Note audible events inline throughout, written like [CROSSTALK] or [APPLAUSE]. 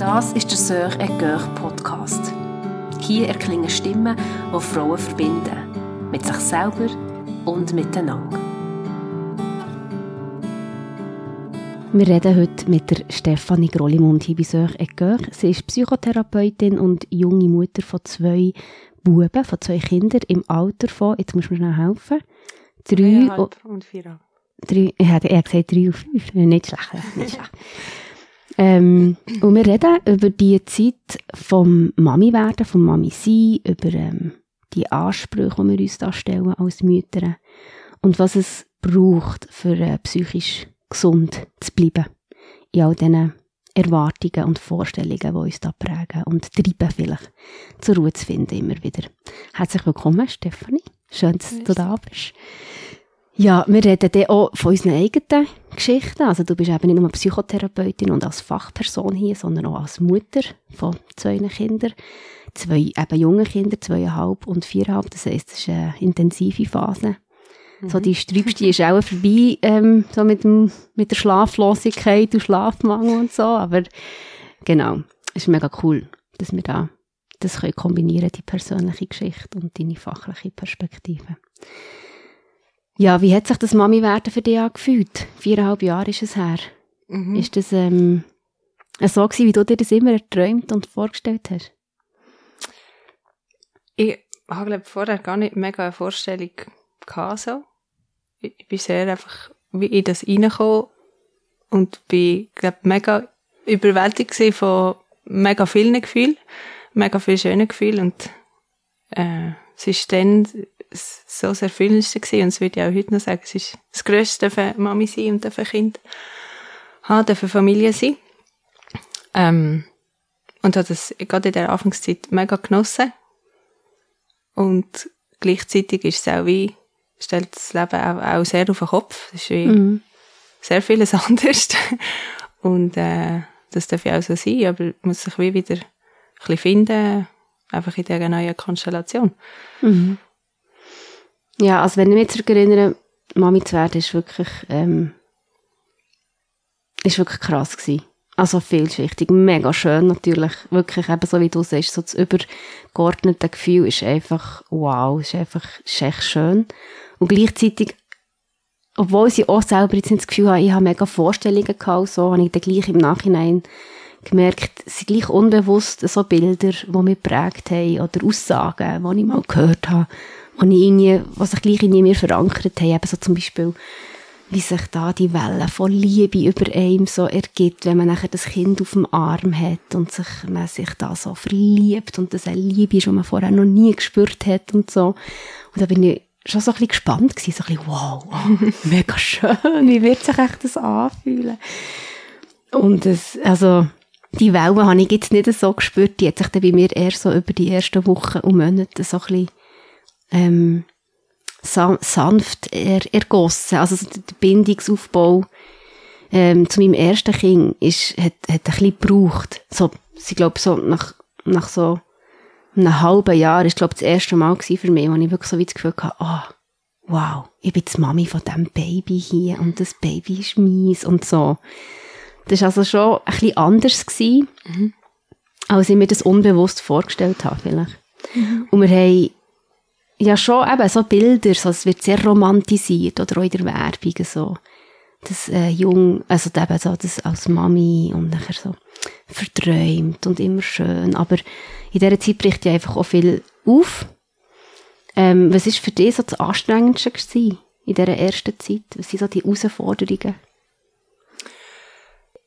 Das ist der Sœur et Cœur Podcast. Hier erklingen Stimmen, die Frauen verbinden. Mit sich selber und miteinander. Wir reden heute mit der Stefanie Grollimund hier bei Sœur et Cœur. Sie ist Psychotherapeutin und junge Mutter von zwei Buben, von zwei Kindern im Alter von, jetzt muss mir schnell helfen, drei und vier. Drei, ich habe gesagt drei und fünf, nicht schlecht. Nicht schlecht. [LAUGHS] Ähm, und wir reden über die Zeit vom Mami werden, vom Mami sein, über ähm, die Ansprüche, die wir uns da stellen als Mütter und was es braucht, für äh, psychisch gesund zu bleiben. In all diesen Erwartungen und Vorstellungen, die uns da prägen und treiben vielleicht zur Ruhe zu finden immer wieder. Herzlich willkommen, Stefanie. Schön, dass du da bist. Ja, wir reden dann auch von unseren eigenen Geschichten. Also du bist eben nicht nur Psychotherapeutin und als Fachperson hier, sondern auch als Mutter von zwei Kindern. Zwei eben junge Kinder, zweieinhalb und viereinhalb. Das heisst, es ist eine intensive Phase. Mhm. So die Sträubste ist auch vorbei, ähm, so mit, dem, mit der Schlaflosigkeit und Schlafmangel und so. Aber genau, es ist mega cool, dass wir da das können kombinieren, die persönliche Geschichte und deine fachliche Perspektive. Ja, wie hat sich das Mami-Werden für dich angefühlt? Viereinhalb Jahre ist es her. Mhm. Ist das ähm, so gewesen, wie du dir das immer erträumt und vorgestellt hast? Ich habe, glaube vorher gar nicht mega eine Vorstellung gehabt, so. Ich bin sehr einfach wie in das reingekommen und bin, glaube mega überwältigt von mega vielen Gefühlen, mega vielen schönen Gefühlen und äh, es ist dann so das Erfüllendste gewesen. Und es würde ich auch heute noch sagen, es ist das Größte für Mami sein und für Kind haben, für Familie sein. Ähm, und habe das gerade in der Anfangszeit mega genossen. Und gleichzeitig ist es auch wie, stellt das Leben auch, auch sehr auf den Kopf. Es ist wie mhm. sehr vieles [LAUGHS] anders. Und, äh, das darf ja auch so sein, aber man muss sich wie wieder ein bisschen finden, einfach in dieser neuen Konstellation. Mhm. Ja, also wenn ich mich zurückerinnere, Mami zu werden, ist wirklich, ähm, ist wirklich krass gewesen. Also vielschichtig, mega schön natürlich, wirklich eben so wie du sagst, so das übergeordnete Gefühl ist einfach wow, ist einfach, ist echt schön. Und gleichzeitig, obwohl sie auch selber jetzt das Gefühl haben, ich habe mega Vorstellungen gehabt, so, habe ich dann gleich im Nachhinein gemerkt, es sind gleich unbewusst so Bilder, die mich prägt haben, oder Aussagen, die ich mal gehört habe, und irgendwie, was sich gleich in mir verankert haben, eben so zum Beispiel, wie sich da die Welle von Liebe über einem so ergibt, wenn man nachher das Kind auf dem Arm hat und sich, man sich da so verliebt und das eine Liebe ist, die man vorher noch nie gespürt hat und so. Und da bin ich schon so ein bisschen gespannt gewesen, so ein bisschen, wow, [LAUGHS] mega schön, wie wird sich echt das anfühlen? Und es, also, die Welle habe ich jetzt nicht so gespürt, die hat sich dann bei mir eher so über die ersten Wochen und Monate so ein bisschen ähm, sanft er, ergossen. Also der Bindungsaufbau ähm, zu meinem ersten Kind ist, hat, hat ein bisschen gebraucht. So, ich glaube, so nach, nach so einem halben Jahr ist, glaube das erste Mal für mich, wo ich wirklich so wie das Gefühl hatte, oh, wow, ich bin die Mami von diesem Baby hier und das Baby ist mies und so. Das war also schon ein bisschen anders gewesen, mhm. als ich mir das unbewusst vorgestellt habe, vielleicht. Mhm. Und wir haben ja schon eben so Bilder, so, es wird sehr romantisiert oder auch in der Werbung so. Das äh, jung, also eben so das als Mami und nachher so verträumt und immer schön. Aber in dieser Zeit bricht ja einfach auch viel auf. Ähm, was ist für dich so das Anstrengendste gewesen in dieser ersten Zeit? Was sind so die Herausforderungen?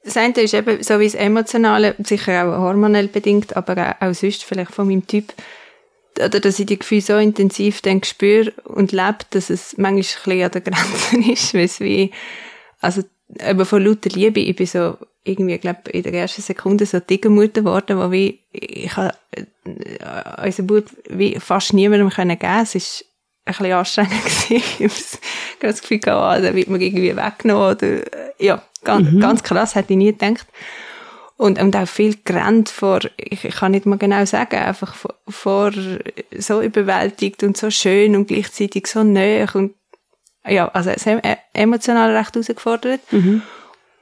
Das eine ist eben so wie das Emotionale, sicher auch hormonell bedingt, aber auch sonst vielleicht von meinem Typ oder dass ich die Gefühle so intensiv dann spüre und lebe, dass es manchmal ein bisschen an der Grenze [LAUGHS] ist, weil es wie, also, eben von lauter Liebe, ich bin so, irgendwie, glaube in der ersten Sekunde so dicke Mutter geworden, wo wie, ich habe, äh, unser Bub wie fast niemandem können geben, es ist ein bisschen anstrengend [LAUGHS] gewesen. ich habe das Gefühl gehabt, oh, da wird man irgendwie weggenommen oder, ja, ganz, mhm. ganz krass, hätte ich nie gedacht. Und, und auch viel gerannt vor, ich, ich kann nicht mal genau sagen, einfach vor, vor so überwältigt und so schön und gleichzeitig so näher und ja, also es emotional recht herausgefordert. Mhm.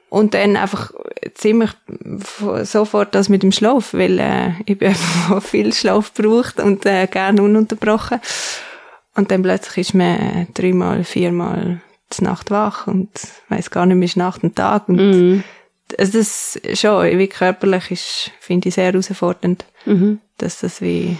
Und dann einfach ziemlich sofort das mit dem Schlaf, weil äh, ich bin [LAUGHS] einfach viel Schlaf braucht und äh, gerne ununterbrochen. Und dann plötzlich ist man dreimal, viermal zur Nacht wach und weiß gar nicht mehr, ist Nacht und Tag. Und Mhm. Also das schon, wie körperlich ist, finde ich sehr herausfordernd, Mhm. dass das wie,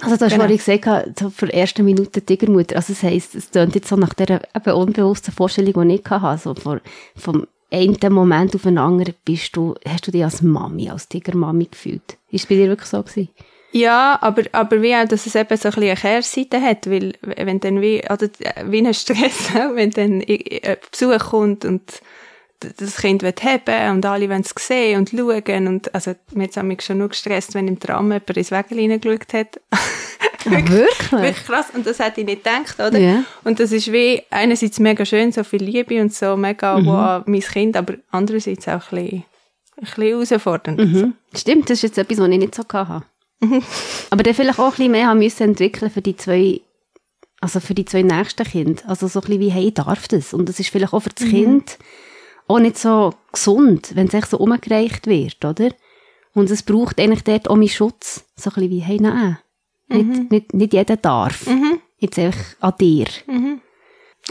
Also du hast Genau. vorhin gesagt, so für die ersten Minuten Tigermutter, also das heisst, es klingt jetzt so nach dieser eben unbewussten Vorstellung, die ich hatte, so vor, vom einen Moment auf den anderen bist du, hast du dich als Mami, als Tigermami gefühlt. Ist es bei dir wirklich so gewesen? Ja, aber, aber wie auch, dass es eben so ein bisschen eine Kehrseite hat, weil, wenn dann wie, oder wie ein Stress, [LAUGHS] wenn dann i- Besuch kommt und das Kind wird haben und alle wollen es sehen und schauen und, also, mir hat mich schon nur gestresst, wenn im Tram jemand ins Wägel reingeschaut hat. wirklich? Wirklich krass. Und das hätte ich nicht gedacht, oder? Ja. Und das ist wie, einerseits mega schön, so viel Liebe und so mega, wow, mein Kind, aber andererseits auch ein bisschen, ein bisschen herausfordernd. Mhm. Stimmt, das ist jetzt etwas, was ich nicht so hatte. [LAUGHS] Aber dann vielleicht auch ein bisschen mehr haben müssen entwickeln für die zwei, also für die zwei nächsten Kinder. Also so ein bisschen wie, hey, ich darf das. Und das ist vielleicht auch für das Kind auch nicht so gesund, wenn es echt so umgereicht wird, oder? Und es braucht eigentlich dort auch meinen Schutz. So ein bisschen wie, hey, nein, nicht, nicht, nicht jeder darf. Jetzt einfach an dir.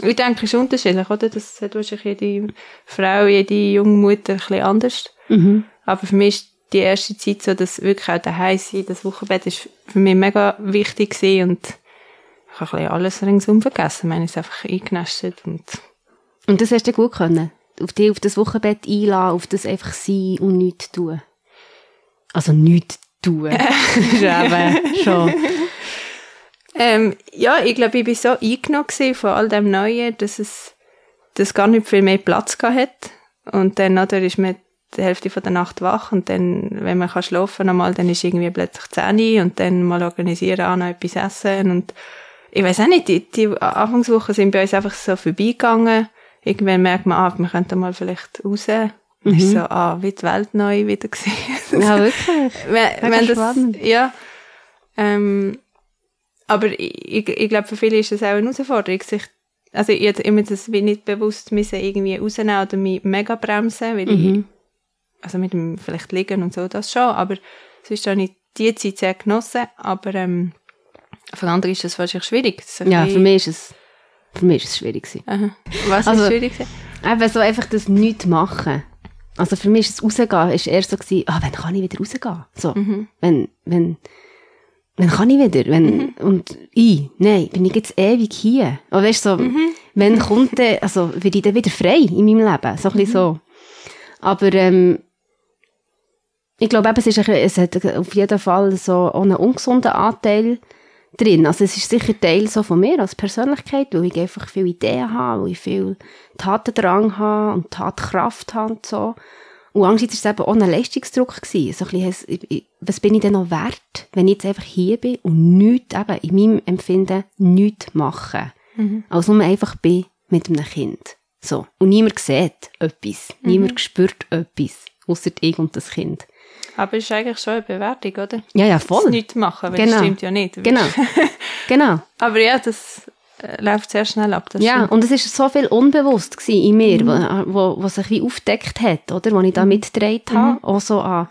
Ich denke, es ist unterschiedlich, oder? Das hat wahrscheinlich jede Frau, jede junge Mutter ein bisschen anders. Mhm. Aber für mich ist die erste Zeit so, dass wirklich auch daheim sein, das Wochenbett ist für mich mega wichtig gewesen und ich habe ein bisschen alles ringsum vergessen. Ich meine, es ist einfach eingenestet und Und das hast du gut können. Auf dich auf das Wochenbett einladen, auf das einfach sein und nichts tun. Also nichts tun. [LAUGHS] das ist eben schon. Ähm, ja, ich glaube, ich bin so eingenommen von all dem Neuen, dass es, dass gar nicht viel mehr Platz gehabt hat. Und dann, oder, ist man die Hälfte von der Nacht wach und dann, wenn man kann schlafen nochmal, dann ist irgendwie plötzlich 10 Uhr und dann mal organisieren, auch noch etwas essen und ich weiß auch nicht, die, die Anfangswochen sind bei uns einfach so vorbeigegangen. Irgendwann merkt man, ah, wir könnten mal vielleicht raus. Mhm. Ist so, ah, wie die Welt neu wieder [LAUGHS] gesehen. Ja, wirklich. wenn, wenn das, ja, ähm, aber ich, ich, ich glaube, für viele ist das auch eine Herausforderung, sich, also ich immer das wie nicht bewusst müssen irgendwie rausnehmen oder mich mega bremsen, weil ich, Mhm. also mit dem vielleicht liegen und so, das schon, aber sonst habe ich die Zeit sehr genossen, aber ähm, für andere ist das wahrscheinlich schwierig. Ein Ja, für mich ist es, für mich ist es schwierig. Aha. Was Also- ist schwierig? Eben so einfach das nichts machen. Also für mich ist das Rausgehen, ist erst so gewesen, ah, wann kann ich wieder rausgehen? So. Wenn, wenn, wann kann ich wieder? Wenn, und ich, nein, bin ich jetzt ewig hier? Aber weißt so, wenn kommt der, also, werde ich dann wieder frei in meinem Leben? So ein bisschen so. Aber, ähm, ich glaube eben, es, ist ein, es hat auf jeden Fall so einen ungesunden Anteil drin. Also es ist sicher Teil so von mir als Persönlichkeit, weil ich einfach viele Ideen habe, weil ich viel Tatendrang habe und Tatkraft habe und so. Und andererseits war es eben auch ein Leistungsdruck. Gewesen. So ein bisschen, was bin ich denn noch wert, wenn ich jetzt einfach hier bin und nichts, eben in meinem Empfinden, nichts mache. Also nur einfach bin mit einem Kind. So. Und niemand sieht etwas. Niemand spürt etwas. Ausser ich und das Kind. Aber es ist eigentlich schon eine Bewertung, oder? Ja, ja, Das voll. nicht machen, weil Genau. das stimmt ja nicht. [LAUGHS] Genau. genau. Aber ja, das äh, läuft sehr schnell ab. Das Ja, stimmt. und es ist so viel unbewusst in mir, wo, wo, wo sich wie aufdeckt hat, oder? Wo ich da mitgedreht habe. Auch so an,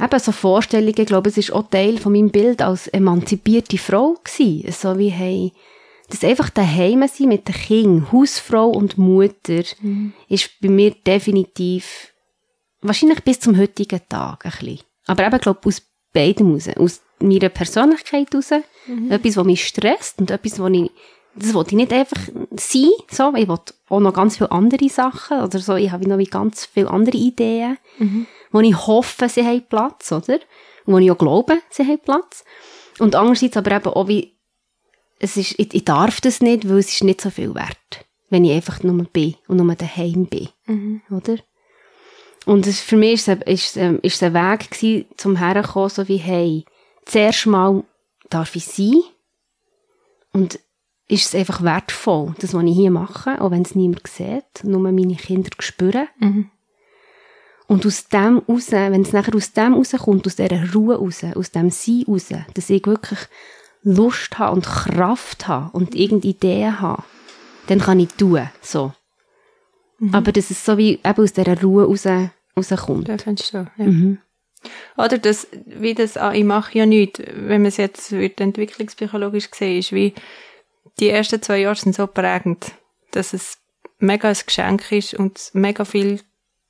eben so Vorstellungen, ich glaube, es ist auch Teil von meinem Bild als emanzipierte Frau gewesen. So wie, hey, das einfach daheim sein mit den Kindern, Hausfrau und Mutter, ist bei mir definitiv, wahrscheinlich bis zum heutigen Tag ein bisschen. Aber eben, glaube aus beidem raus. Aus meiner Persönlichkeit raus. Etwas, was mich stresst und etwas, was ich, das wollte ich nicht einfach sein, so. Ich wollte auch noch ganz viele andere Sachen, oder so. Ich habe noch ganz viele andere Ideen, wo ich hoffe, sie haben Platz, oder? Und wo ich auch glaube, sie haben Platz. Und andererseits aber eben auch wie, es ist, ich, ich darf das nicht, weil es ist nicht so viel wert, wenn ich einfach nur bin und nur daheim bin, oder? Und es, für mich ist es, ist, es- ist es ein Weg gewesen, zum herkommen, so wie, hey, zuerst mal darf ich sein und ist es einfach wertvoll, das, was ich hier mache, auch wenn es niemand sieht, nur meine Kinder spüren. Und aus dem raus, wenn es nachher aus dem rauskommt, aus dieser Ruhe raus, aus dem Sein raus, dass ich wirklich Lust habe und Kraft habe und irgendeine Ideen habe, dann kann ich tun, so. Mhm. Aber dass es so wie eben aus dieser Ruhe raus, rauskommt. Ja, findest du, ja. Mhm. Oder das, wie das, ah, ich mache ja nichts, wenn man es jetzt wird entwicklungspsychologisch sehen, ist wie, die ersten zwei Jahre sind so prägend, dass es mega ein Geschenk ist und mega viel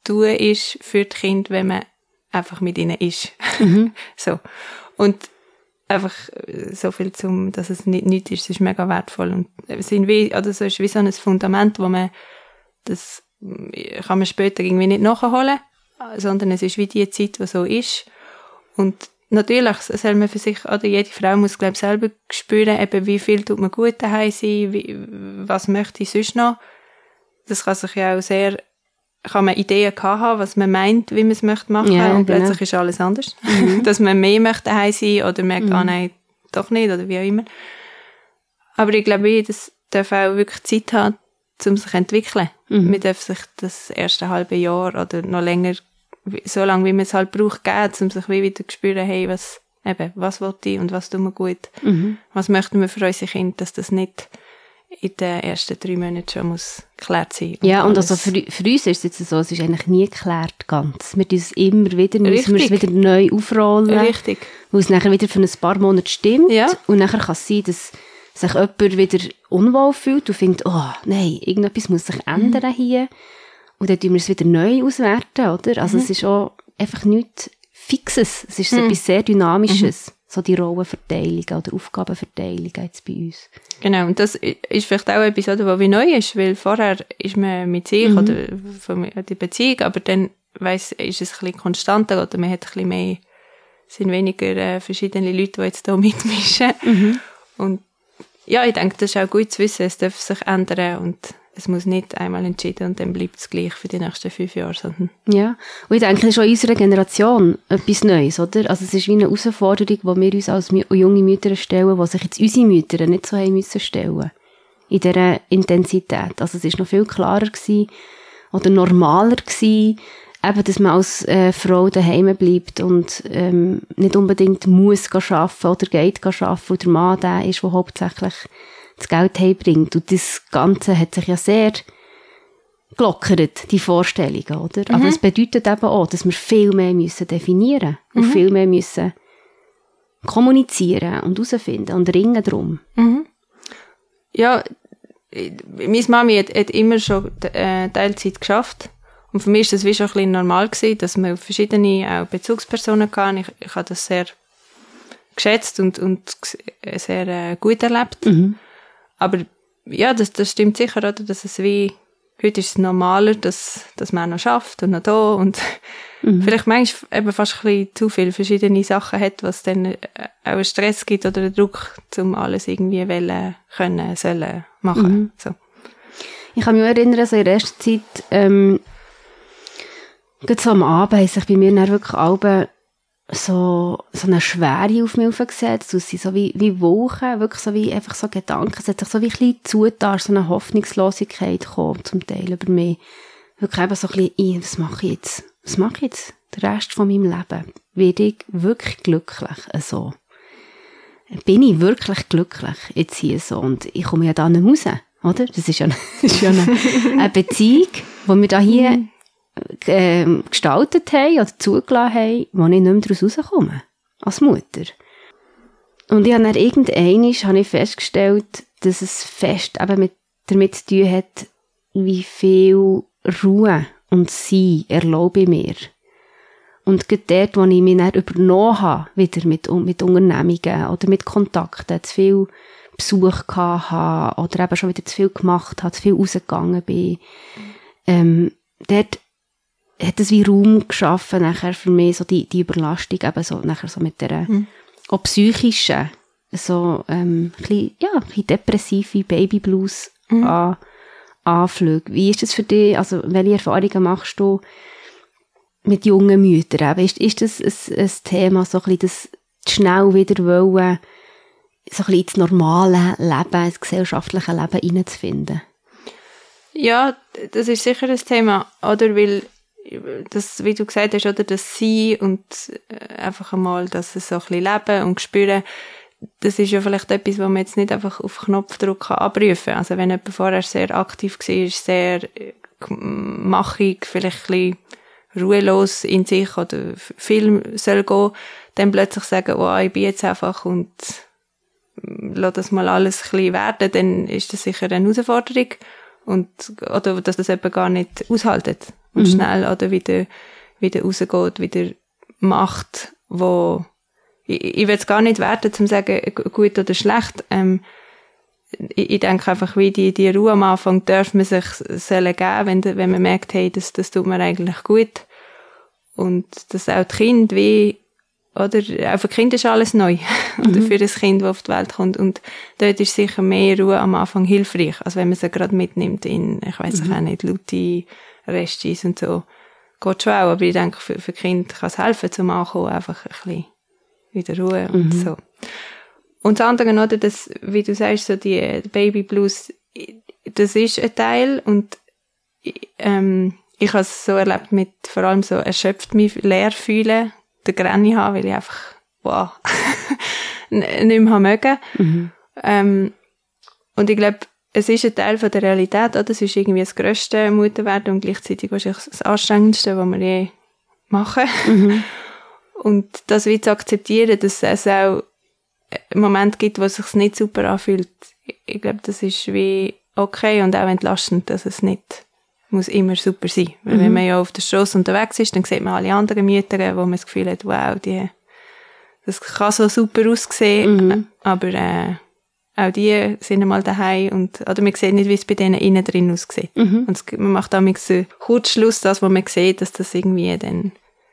tun ist für die Kinder, wenn man einfach mit ihnen ist. Mhm. [LAUGHS] so. Und einfach so viel zum, dass es nicht, nicht ist, ist mega wertvoll und sind wie, oder so ist wie so ein Fundament, wo man, das kann man später irgendwie nicht nachholen, sondern es ist wie die Zeit, die so ist. Und natürlich soll man für sich, oder jede Frau muss, glaube ich, selber spüren, eben wie viel tut man gut daheim sein, wie, was möchte ich sonst noch. Das kann sich ja auch sehr, kann man Ideen haben, was man meint, wie man es möchte machen, ja, und genau. plötzlich ist alles anders. Mhm. [LAUGHS] Dass man mehr möchte daheim sein, oder merkt, ah, mhm. ah nein, doch nicht, oder wie auch immer. Aber ich glaube, das darf auch wirklich Zeit haben, um sich zu entwickeln. Mhm. Man darf sich das erste halbe Jahr oder noch länger, so lange wie man es halt braucht, geben, um sich wieder zu spüren, hey, was, eben, was will ich und was tut mir gut? Mhm. Was möchten wir für unsere Kinder, dass das nicht in den ersten drei Monaten schon muss geklärt sein. Und ja, und also für, für uns ist es jetzt so, es ist eigentlich nie geklärt ganz. Wir tun es immer wieder, müssen wir es wieder neu aufrollen. Richtig. Weil es nachher wieder für ein paar Monate stimmt. Ja. Und nachher kann es sein, dass sich jemand wieder unwohl fühlt und findet, oh, nein, irgendetwas muss sich ändern mhm. hier. Und dann tun wir es wieder neu auswerten, oder? Also mhm. es ist auch einfach nichts Fixes. Es ist mhm. etwas sehr Dynamisches. Mhm. So die Rollenverteilung oder Aufgabenverteilung jetzt bei uns. Genau, und das ist vielleicht auch etwas, oder, was wie neu ist, weil vorher ist man mit sich mhm. oder von der Beziehung, aber dann weiss, ist es ein bisschen konstanter oder man hat ein bisschen mehr, sind weniger äh, verschiedene Leute, die jetzt da [LAUGHS] mitmischen. Mhm. Und ja, ich denke, das ist auch gut zu wissen, es darf sich ändern und es muss nicht einmal entschieden und dann bleibt es gleich für die nächsten fünf Jahre. Sondern ja, und ich denke, das ist auch in unserer Generation etwas Neues, oder? Also es ist wie eine Herausforderung, die wir uns als junge Mütter stellen, die sich jetzt unsere Mütter nicht so haben müssen stellen. In dieser Intensität. Also es ist noch viel klarer gewesen oder normaler gewesen, eben, dass man als äh, Frau daheim bleibt und ähm, nicht unbedingt muss arbeiten oder geht arbeiten, weil der Mann der ist, der hauptsächlich das Geld heimbringt. Und das Ganze hat sich ja sehr gelockert, die Vorstellungen, oder? Mhm. Aber es bedeutet eben auch, dass wir viel mehr müssen definieren mhm. und viel mehr müssen kommunizieren und herausfinden und ringen darum. Mhm. Ja, meine Mami hat, hat immer schon äh, Teilzeit geschafft und für mich ist das wie schon ein bisschen normal gewesen, dass man verschiedene auch Bezugspersonen kann. Ich, ich habe das sehr geschätzt und, und sehr äh, gut erlebt. Mhm. Aber ja, das, das stimmt sicher, oder? Dass es wie, heute ist es normaler, dass, dass man noch schafft und noch da und [LAUGHS] mhm. vielleicht manchmal eben fast ein bisschen zu viele verschiedene Sachen hat, was dann äh, auch einen Stress gibt oder einen Druck, um alles irgendwie wollen, können, sollen, machen. Mhm. So. Ich kann mich erinnern, so in der ersten Zeit, ähm, Gerade so am Abend haben sich bei mir dann wirklich alle so, so eine Schwere auf mich aufgesetzt. Es sind so wie, wie Wochen, wirklich so wie einfach so Gedanken. Es hat sich so wie ein bisschen zugetan, so eine Hoffnungslosigkeit gekommen, zum Teil über mich. Wirklich eben so ein bisschen, was mache ich jetzt? Was mache ich jetzt? Den Rest von meinem Leben. Werde ich wirklich glücklich? So. Bin ich wirklich glücklich jetzt hier so? Und ich komme ja da nicht raus, oder? Das ist ja, [LAUGHS] das ist ja eine, eine Beziehung, die wir da hier mhm äh, gestaltet haben oder zugelassen haben, wo ich nicht mehr daraus rauskomme. Als Mutter. Und ich habe dann irgendwann habe ich festgestellt, dass es fest eben mit, damit zu tun hat, wie viel Ruhe und Sein erlaube ich mir. Und gerade dort, wo ich mich dann übernommen habe, wieder mit, mit Unternehmungen oder mit Kontakten, zu viel Besuch hatte oder eben schon wieder zu viel gemacht habe, zu viel rausgegangen bin, ähm, dort hat es wie Raum geschaffen nachher für mich, so die, die Überlastung eben so, nachher so mit der, mhm. auch psychischen, so, ähm, ein bisschen, ja, ein bisschen depressive Babyblues mhm. an, Anflüge. Wie ist das für dich, also, welche Erfahrungen machst du mit jungen Müttern? Ist, ist das ein, ein Thema, so ein bisschen das schnell wieder wollen, so ein bisschen ins normale Leben, ins gesellschaftliche Leben hineinzufinden? Ja, das ist sicher ein Thema, oder? Weil das, wie du gesagt hast, oder das Sein und äh, einfach einmal, dass es so ein bisschen leben und spüren, das ist ja vielleicht etwas, was man jetzt nicht einfach auf Knopfdruck kann abrufen kann. Also wenn jemand vorher sehr aktiv war, sehr Machung vielleicht ein bisschen ruhelos in sich oder Film soll gehen, dann plötzlich sagen, oh, ich bin jetzt einfach und lass das mal alles ein bisschen werden, dann ist das sicher eine Herausforderung und, oder dass das eben gar nicht aushaltet und mhm. schnell oder wieder, wieder rausgeht, wieder macht, wo, ich, ich will es gar nicht werten, zum sagen, gut oder schlecht, ähm, ich, ich denke einfach, wie die, die Ruhe am Anfang darf man sich sollen geben, wenn, wenn man merkt, hey, das, das tut mir eigentlich gut. Und dass auch die Kinder wie, oder, auch für Kinder ist alles neu. [LAUGHS] Mhm. oder für das Kind, das auf die Welt kommt. Und dort ist sicher mehr Ruhe am Anfang hilfreich, als wenn man sie gerade mitnimmt in, ich weiß mhm. auch nicht, laute Restis und so. Geht schon auch, aber ich denke, für, für Kinder kann es helfen, zum Ankommen, einfach ein bisschen wieder Ruhe und mhm. so. Und das andere, oder, das, wie du sagst, so die Baby Blues, das ist ein Teil und ähm, ich habe es so erlebt mit vor allem so erschöpft mich leer fühlen, der Granny haben, weil ich einfach, wow, [LAUGHS] nicht mehr mögen. Mhm. Ähm, und ich glaube, es ist ein Teil von der Realität, oder? Es ist irgendwie das grösste Mutterwerden und gleichzeitig wahrscheinlich das anstrengendste, was wir je machen. Mhm. [LAUGHS] Und das wie zu akzeptieren, dass es auch Moment gibt, wo es sich nicht super anfühlt, ich glaube, das ist wie okay und auch entlastend, dass es nicht muss immer super sein. Weil mhm. wenn man ja auf der Straße unterwegs ist, dann sieht man alle anderen Mütter, wo man das Gefühl hat, wow, die, das kann so super aussehen, mhm. aber äh, auch die sind einmal daheim und oder man sieht nicht, wie es bei denen innen drin aussieht. Mhm. Und es, man macht damit so Kurzschluss, das, wo man sieht, dass das irgendwie dann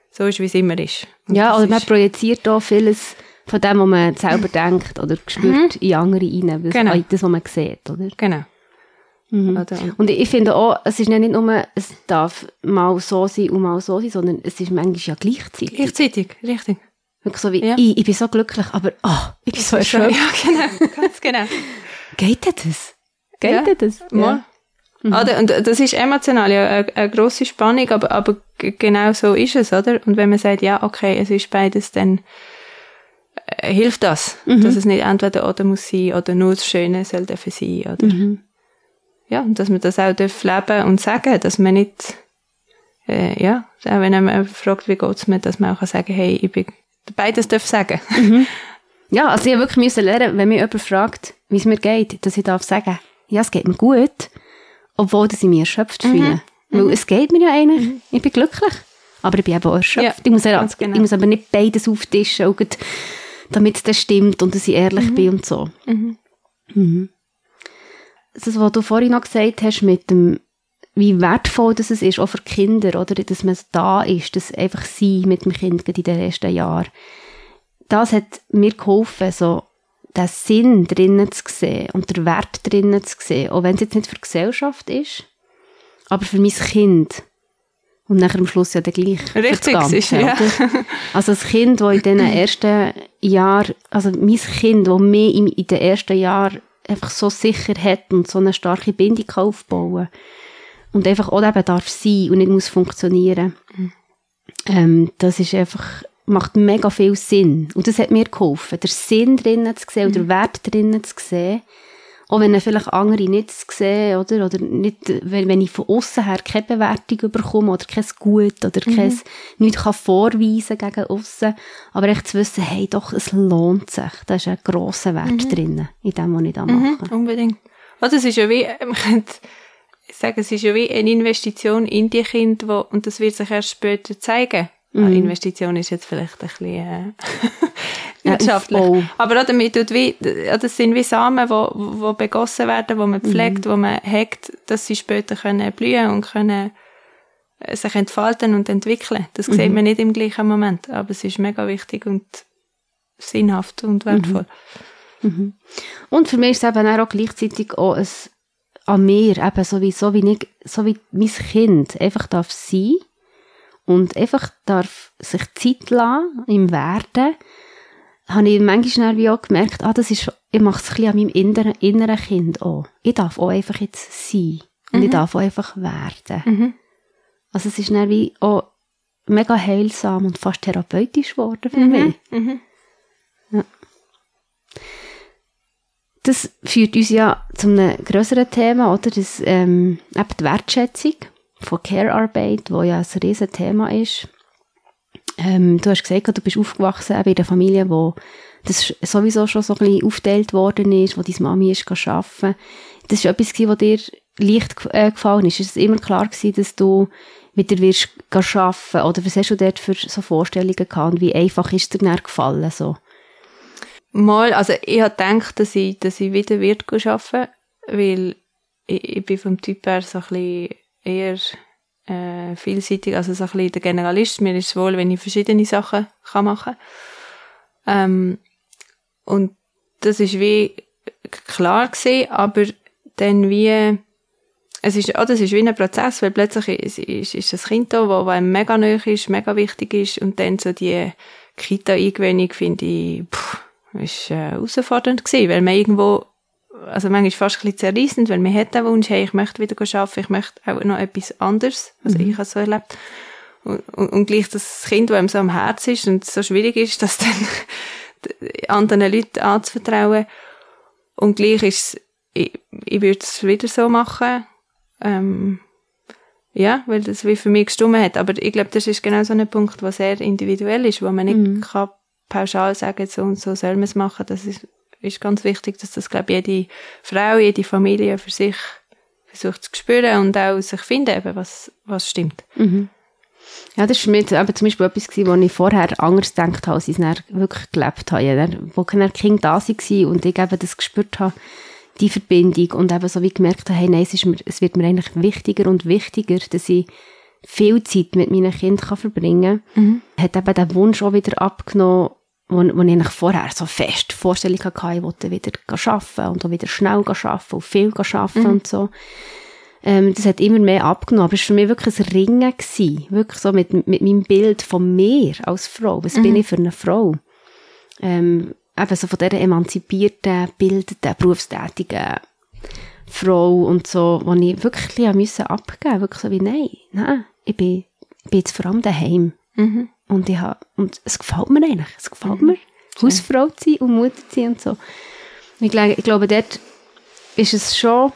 so ist, wie es immer ist. Und ja, oder man projiziert da vieles von dem, was man selber [CLEARS THROAT] denkt oder spürt mhm. in andere rein, das, genau. das, was man sieht, oder? Genau. Mhm. Und ich finde auch, es ist nicht nur, es darf mal so sein und mal so sein, sondern es ist manchmal ja gleichzeitig. Gleichzeitig, richtig. Wirklich so wie, ja. ich, ich bin so glücklich, aber oh, ich bin so erschöpft. [LAUGHS] Ja, genau, ganz genau. Geht das? Geht ja. das? Ja. Mhm. Oder? Und das ist emotional ja eine, eine grosse Spannung, aber, aber genau so ist es, oder? Und wenn man sagt, ja, okay, es ist beides, dann äh, hilft das, mhm. dass es nicht entweder oder muss sein oder nur das Schöne soll dafür sein, oder? Mhm. Ja, und dass man das auch darf leben und sagen, dass man nicht, äh, ja, auch wenn man fragt, wie geht's mir, dass man auch sagen kann, hey, ich bin, beides darf sagen. Mhm. [LAUGHS] Ja, also ich wirklich müssen lernen, wenn mich jemand fragt, wie es mir geht, dass ich darf sagen, ja, es geht mir gut, obwohl ich mich erschöpft mhm. fühle. Weil mhm. es geht mir ja eigentlich, mhm. ich bin glücklich, aber ich bin eben auch erschöpft. Ja, ich, muss ja, genau. ich muss aber nicht beides auftischen, damit es stimmt und dass ich ehrlich mhm. bin und so. Mhm. Mhm das, was du vorhin noch gesagt hast, mit dem, wie wertvoll das ist, auch für Kinder, oder, dass man da ist, dass einfach sie mit dem Kind in den ersten Jahren. Das hat mir geholfen, so, den Sinn drinnen zu sehen und den Wert drinnen zu sehen, auch wenn es jetzt nicht für die Gesellschaft ist, aber für mein Kind. Und nachher am Schluss ja der gleich. Richtig, Ganze, ist, ja. Also das Kind, das in den [LAUGHS] ersten Jahren, also mein Kind, das mehr in den ersten Jahren einfach so sicher hat und so eine starke Bindung aufbauen und einfach auch eben darf sein und nicht muss funktionieren. Mhm. Ähm, das ist einfach, macht mega viel Sinn. Und das hat mir geholfen, den Sinn drinnen zu sehen mhm. oder den Wert drinnen zu sehen auch wenn vielleicht andere nicht sehen, oder? Oder nicht, wenn, wenn ich von außen her keine Bewertung bekomme oder kein Gut oder mhm. kein, nichts kann vorweisen gegen außen. Aber echt zu wissen, hey, doch, es lohnt sich. Da ist ein grosser Wert mhm. drin, in dem, was ich da mhm, mache. Mhm, unbedingt. Also, es ist ja wie, man könnte sagen, es ist ja wie eine Investition in die Kinder, wo, und das wird sich erst später zeigen. Mhm. Investition ist jetzt vielleicht ein bisschen, äh, wirtschaftlich. Ja, Aber damit tut wie, das sind wie Samen, wo, wo begossen werden, wo man mhm. pflegt, mhm. wo man hegt, dass sie später können blühen und können äh, sich entfalten und entwickeln. Das mhm. sieht man nicht im gleichen Moment, aber es ist mega wichtig und sinnhaft und wertvoll. Mhm. mhm. Und für mich ist es eben auch gleichzeitig auch ein an mir, eben so wie, so wie, ich, so wie mein Kind einfach darf sein und einfach darf sich Zeit lassen im Werden habe ich manchmal wie auch gemerkt, ah, das ist, ich mache es ein bisschen an meinem inneren, inneren Kind auch. Ich darf auch einfach jetzt sein. Und mhm. ich darf auch einfach werden. Mhm. Also es ist dann wie auch mega heilsam und fast therapeutisch geworden für mhm. mich. Mhm. Ja. Das führt uns ja zu einem größeren Thema, oder? Das, ähm, eben die Wertschätzung. von Care-Arbeit, wo ja ein riesen Thema ist. Ähm, du hast gesagt, du bist aufgewachsen in einer Familie, wo das sowieso schon so ein bisschen aufgeteilt worden ist, wo deine Mami ist arbeiten. Das war etwas, was dir leicht äh, gefallen ist. Ist es immer klar gewesen, dass du wieder wirst arbeiten Oder was hast du dort für so Vorstellungen gehabt? Und wie einfach ist dir dann gefallen? So? Mal, also ich habe gedacht, dass ich, dass ich wieder wird arbeiten weil ich, ich bin vom Typ her so ein bisschen eher äh, vielseitig, also so ein bisschen der Generalist. Mir ist es wohl, wenn ich verschiedene Sachen kann machen ähm, Und das ist wie klar gewesen, aber dann wie es ist, oh, das ist wie ein Prozess, weil plötzlich ist, ist, ist das Kind da, wo, einem mega neu ist, mega wichtig ist und dann so die Kita-Eingewöhnung finde ich, pff, ist äh, herausfordernd gewesen, weil man irgendwo, also manchmal fast ein bisschen zerreißend, weil man hat den Wunsch, hey, ich möchte wieder arbeiten, ich möchte auch noch etwas anderes, was mhm. ich habe so erlebt. Und, und, und gleich das Kind, das einem so am Herz ist und so schwierig ist, das dann [LAUGHS] anderen Leuten anzuvertrauen. Und gleich ist es, ich, ich würde es wieder so machen, ähm, ja, weil das wie für mich gestummen hat. Aber ich glaube, das ist genau so ein Punkt, der sehr individuell ist, wo man nicht mhm. kann pauschal sagen, so und so soll man es machen. Das ist, ist ganz wichtig, dass das, glaube ich, jede Frau, jede Familie für sich versucht zu spüren und auch sich finden, eben, was, was stimmt. Mhm. Ja, das war mir zum Beispiel etwas, was ich vorher anders gedacht habe, als ich es wirklich gelebt habe. Wo keine Kinder da waren und ich eben das gespürt habe, die Verbindung und eben so wie gemerkt habe, hey, nein, es, ist mir, es wird mir eigentlich wichtiger und wichtiger, dass ich viel Zeit mit meinen Kindern verbringen kann, mhm. hat eben der Wunsch auch wieder abgenommen, wo, wo ich vorher so fest Vorstellung hatte, ich wollte wieder arbeiten und auch wieder schnell arbeiten und viel arbeiten mhm. und so. Ähm, das hat immer mehr abgenommen, aber es war für mich wirklich ein Ringen gewesen, wirklich so mit, mit meinem Bild von mir als Frau. Was mhm. bin ich für eine Frau? Ähm, eben so von dieser emanzipierten, bildeten, berufstätigen Frau und so, wo ich wirklich ein bisschen abgeben musste. Wirklich so wie, nein, nein, ich bin, bin jetzt vor allem daheim. Mhm. Und ich habe, und es gefällt mir eigentlich. Es gefällt mhm. mir, Hausfrau zu sein und Mutter zu sein und so. Ich glaube, ich glaube, dort ist es schon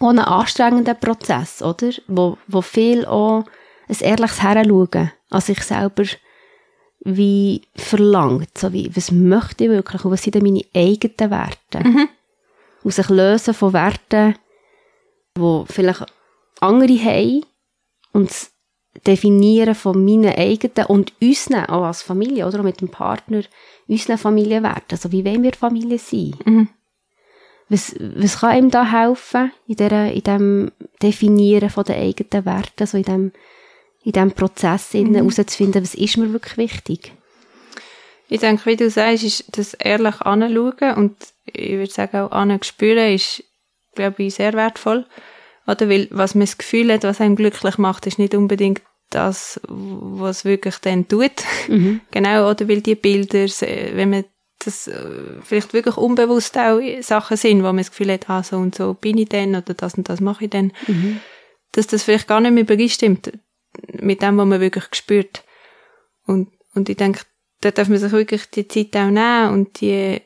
auch ein anstrengender Prozess, oder? Wo, wo viel auch ein ehrliches Heranschauen an sich selber wie verlangt, so wie, was möchte ich wirklich und was sind denn meine eigenen Werte? Mhm. Und sich lösen von Werten, die vielleicht andere haben und das Definieren von meinen eigenen und unseren, auch als Familie, oder auch mit dem Partner, unseren Familienwerten. Also wie wollen wir Familie sein? Mhm. Was, was kann ihm da helfen, in, der, in dem Definieren von den eigenen Werten, also in dem in diesem Prozess mhm. herauszufinden, was ist mir wirklich wichtig. Ich denke, wie du sagst, ist das ehrlich anschauen und ich würde sagen auch anspüren ist, glaube ich, sehr wertvoll. Oder weil, was man das Gefühl hat, was einem glücklich macht, ist nicht unbedingt das, was wirklich dann tut. Mhm. [LAUGHS] genau, oder weil die Bilder, wenn man das äh, vielleicht wirklich unbewusst auch Sachen sind, wo man das Gefühl hat, ah, so und so bin ich denn oder das und das mache ich denn, mhm. dass das vielleicht gar nicht mehr übereinstimmt mit dem, was man wirklich spürt. Und, und ich denke, da darf man sich wirklich die Zeit auch nehmen und die,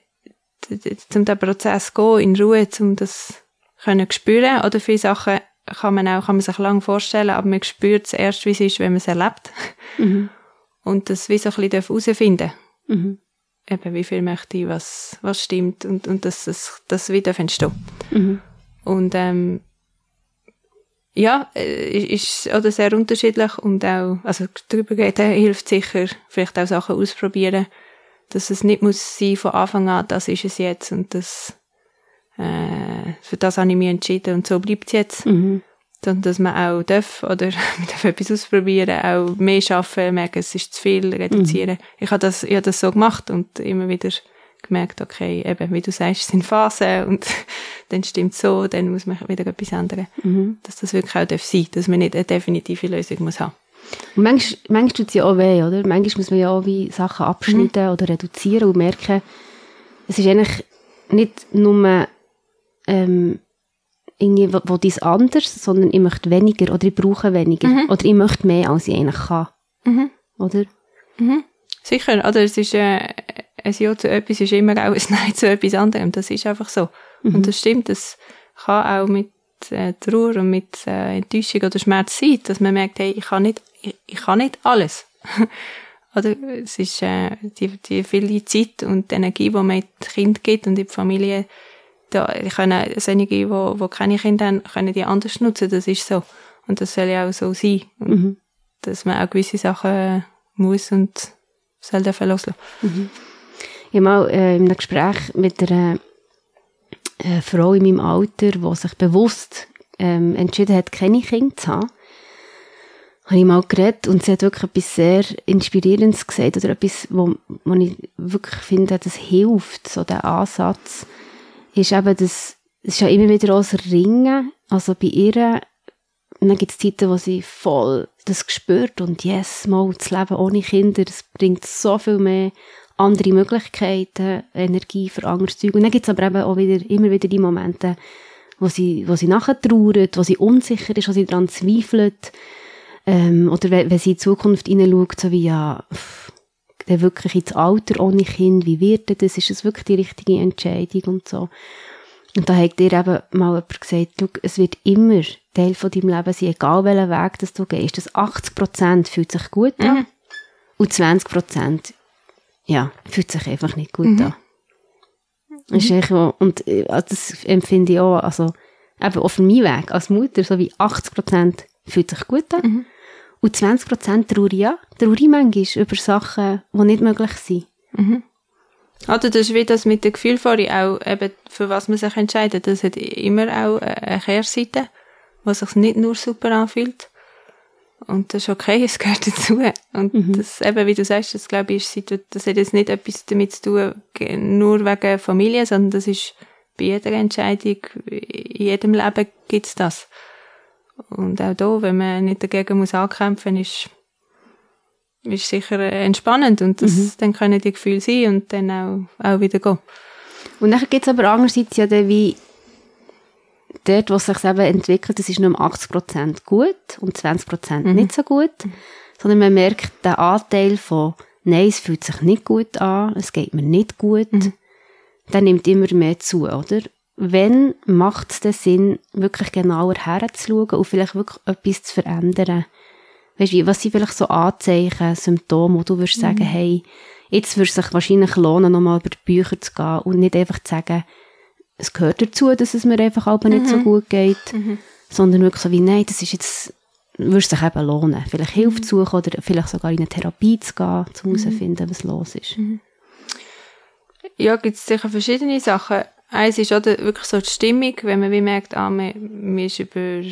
die, die zum den Prozess gehen, in Ruhe, um das können spüren. Oder viele Sachen kann man auch, kann man sich lang vorstellen, aber man spürt es erst, wie es ist, wenn man es erlebt. Mhm. Und das wie so ein bisschen herausfinden mhm. Eben, wie viel möchte ich, was, was stimmt und, und dass das, das wieder entstehen. Mhm. Und, ähm, ja, äh, ist oder sehr unterschiedlich und auch, also darüber geht, hilft sicher, vielleicht auch Sachen ausprobieren, dass es nicht muss sein von Anfang an, das ist es jetzt und das, äh, für das habe ich mich entschieden und so bleibt es jetzt. Mhm. Sondern dass man auch darf, oder [LAUGHS] man darf etwas ausprobieren, auch mehr schaffen, merken, es ist zu viel, reduzieren. Mhm. Ich habe das, ich habe das so gemacht und immer wieder gemerkt, okay, eben, wie du sagst, es sind Phasen und [LAUGHS] dann stimmt so, dann muss man wieder etwas ändern. Mhm. Dass das wirklich auch darf sein dass man nicht eine definitive Lösung muss haben. Und manchmal, manchmal tut es ja auch weh, oder? Manchmal muss man ja auch wie Sachen abschneiden mhm. oder reduzieren und merken, es ist eigentlich nicht nur ähm, irgendwie, wo dies anders, sondern ich möchte weniger oder ich brauche weniger mhm. oder ich möchte mehr, als ich eigentlich kann. Mhm. Oder? Mhm. Sicher, oder es ist äh, ein Ja zu etwas ist immer auch ein [LAUGHS] Nein zu etwas anderem. Das ist einfach so. Mhm. Und das stimmt, das kann auch mit äh, Trauer und mit äh, Enttäuschung oder Schmerz sein, dass man merkt, hey, ich kann nicht, ich, ich kann nicht alles. [LAUGHS] oder es ist äh, die, die viele Zeit und die Energie, die man in die Kind gibt und in die Familie, da können solche, die, die keine Kinder haben, können die anders nutzen, das ist so. Und das soll ja auch so sein. Mhm. Dass man auch gewisse Sachen muss und soll dürfen loslassen. Mhm. Ich habe mal äh, in einem Gespräch mit einer äh, Frau in meinem Alter, die sich bewusst ähm, entschieden hat, keine Kinder zu haben, habe ich mal geredet und sie hat wirklich etwas sehr Inspirierendes gesagt oder etwas, wo, wo ich wirklich finde, das hilft, so der Ansatz, ist eben das, es ist ja immer wieder auch das Ringen, also bei ihr, dann gibt es Zeiten, wo sie voll das spürt und yes, mal das Leben ohne Kinder, das bringt so viel mehr andere Möglichkeiten, Energie für anderes Zeug. Und dann gibt es aber eben auch wieder, immer wieder die Momente, wo sie, wo sie nachher trauert, wo sie unsicher ist, wo sie daran zweifelt, ähm, oder wenn, wenn sie in die Zukunft hineinschaut, so wie, ja, pff, der wirklich ins Alter ohne Kind, wie wird das? Ist das wirklich die richtige Entscheidung und so? Und da hat dir eben mal jemand gesagt, es wird immer Teil von deinem Leben sein, egal welchen Weg das du gehst. Das 80% fühlt sich gut an mhm. und 20% ja, fühlt sich einfach nicht gut mhm. an. Mhm. Ist auch, und äh, das empfinde ich auch, also eben auf meinem Weg als Mutter, so wie 80% fühlt sich gut an mhm. Und 20% traue ich an. Traue ich manchmal über Sachen, die nicht möglich sind. Mhm. Also das ist wie das mit dem Gefühl vorhin auch, eben, für was man sich entscheidet. Das hat immer auch eine Kehrseite, was sich nicht nur super anfühlt. Und das ist okay, [LAUGHS] es gehört dazu. Und mhm. das eben, wie du sagst, das glaube ich, ist, das hat jetzt nicht etwas damit zu tun, nur wegen Familie, sondern das ist bei jeder Entscheidung, in jedem Leben gibt's das. Und auch da, wenn man nicht dagegen muss ankämpfen, ist, ist sicher entspannend und das, mhm. dann können die Gefühle sein und dann auch, auch wieder gehen. Und dann gibt's aber andererseits ja dann wie dort, wo es sich eben entwickelt, das ist nur um 80% gut und 20% mhm. nicht so gut, sondern man merkt den Anteil von nein, es fühlt sich nicht gut an, es geht mir nicht gut, mhm. der nimmt immer mehr zu, oder? Wenn macht es den Sinn, wirklich genauer herzuschauen und vielleicht wirklich etwas zu verändern? Weißt du, was sind vielleicht so Anzeichen, Symptome, wo du würdest mhm. sagen, hey, jetzt würde es sich wahrscheinlich lohnen, nochmal über die Bücher zu gehen und nicht einfach zu sagen, es gehört dazu, dass es mir einfach aber nicht so mhm. gut geht, mhm. sondern wirklich so wie, nein, das ist jetzt, würde sich eben lohnen. Vielleicht Hilfe mhm. zu suchen oder vielleicht sogar in eine Therapie zu gehen, um mhm. herauszufinden, was los ist. Mhm. Ja, gibt es sicher verschiedene Sachen. Eins ist oder wirklich so die Stimmung, wenn man wie merkt, ah, man, man ist über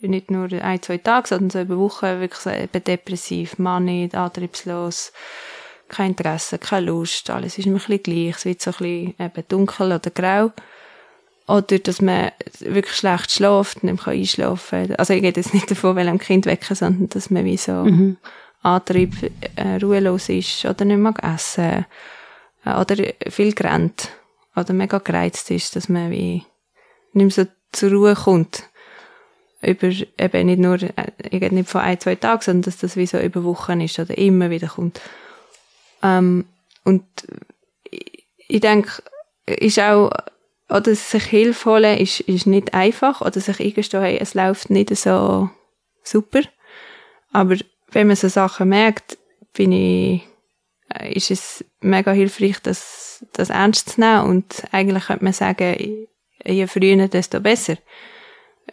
nicht nur ein, zwei Tage, sondern so über Wochen wirklich so eben depressiv, mannig, antriebslos, kein Interesse, keine Lust, alles ist immer ein bisschen gleich, es wird so ein bisschen eben dunkel oder grau. Oder dass man wirklich schlecht schläft, nicht mehr einschlafen kann. Also ich gehe jetzt nicht davon, weil am Kind wecken, sondern dass man wie so mhm. Antrieb äh, ruhelos ist oder nicht mag essen äh, oder viel grennt oder mega gereizt ist, dass man wie nicht mehr so zur Ruhe kommt. Über, eben nicht nur, äh, ich rede nicht von ein, zwei Tagen, sondern dass das wie so über Wochen ist oder immer wieder kommt. Ähm, und ich, ich denke, ist auch oder sich Hilfe holen ist, ist nicht einfach. Oder sich eingestehen, hey, es läuft nicht so super. Aber wenn man so Sachen merkt, bin ich, äh, ist es mega hilfreich, das, das ernst zu nehmen. Und eigentlich könnte man sagen, je früher, desto besser.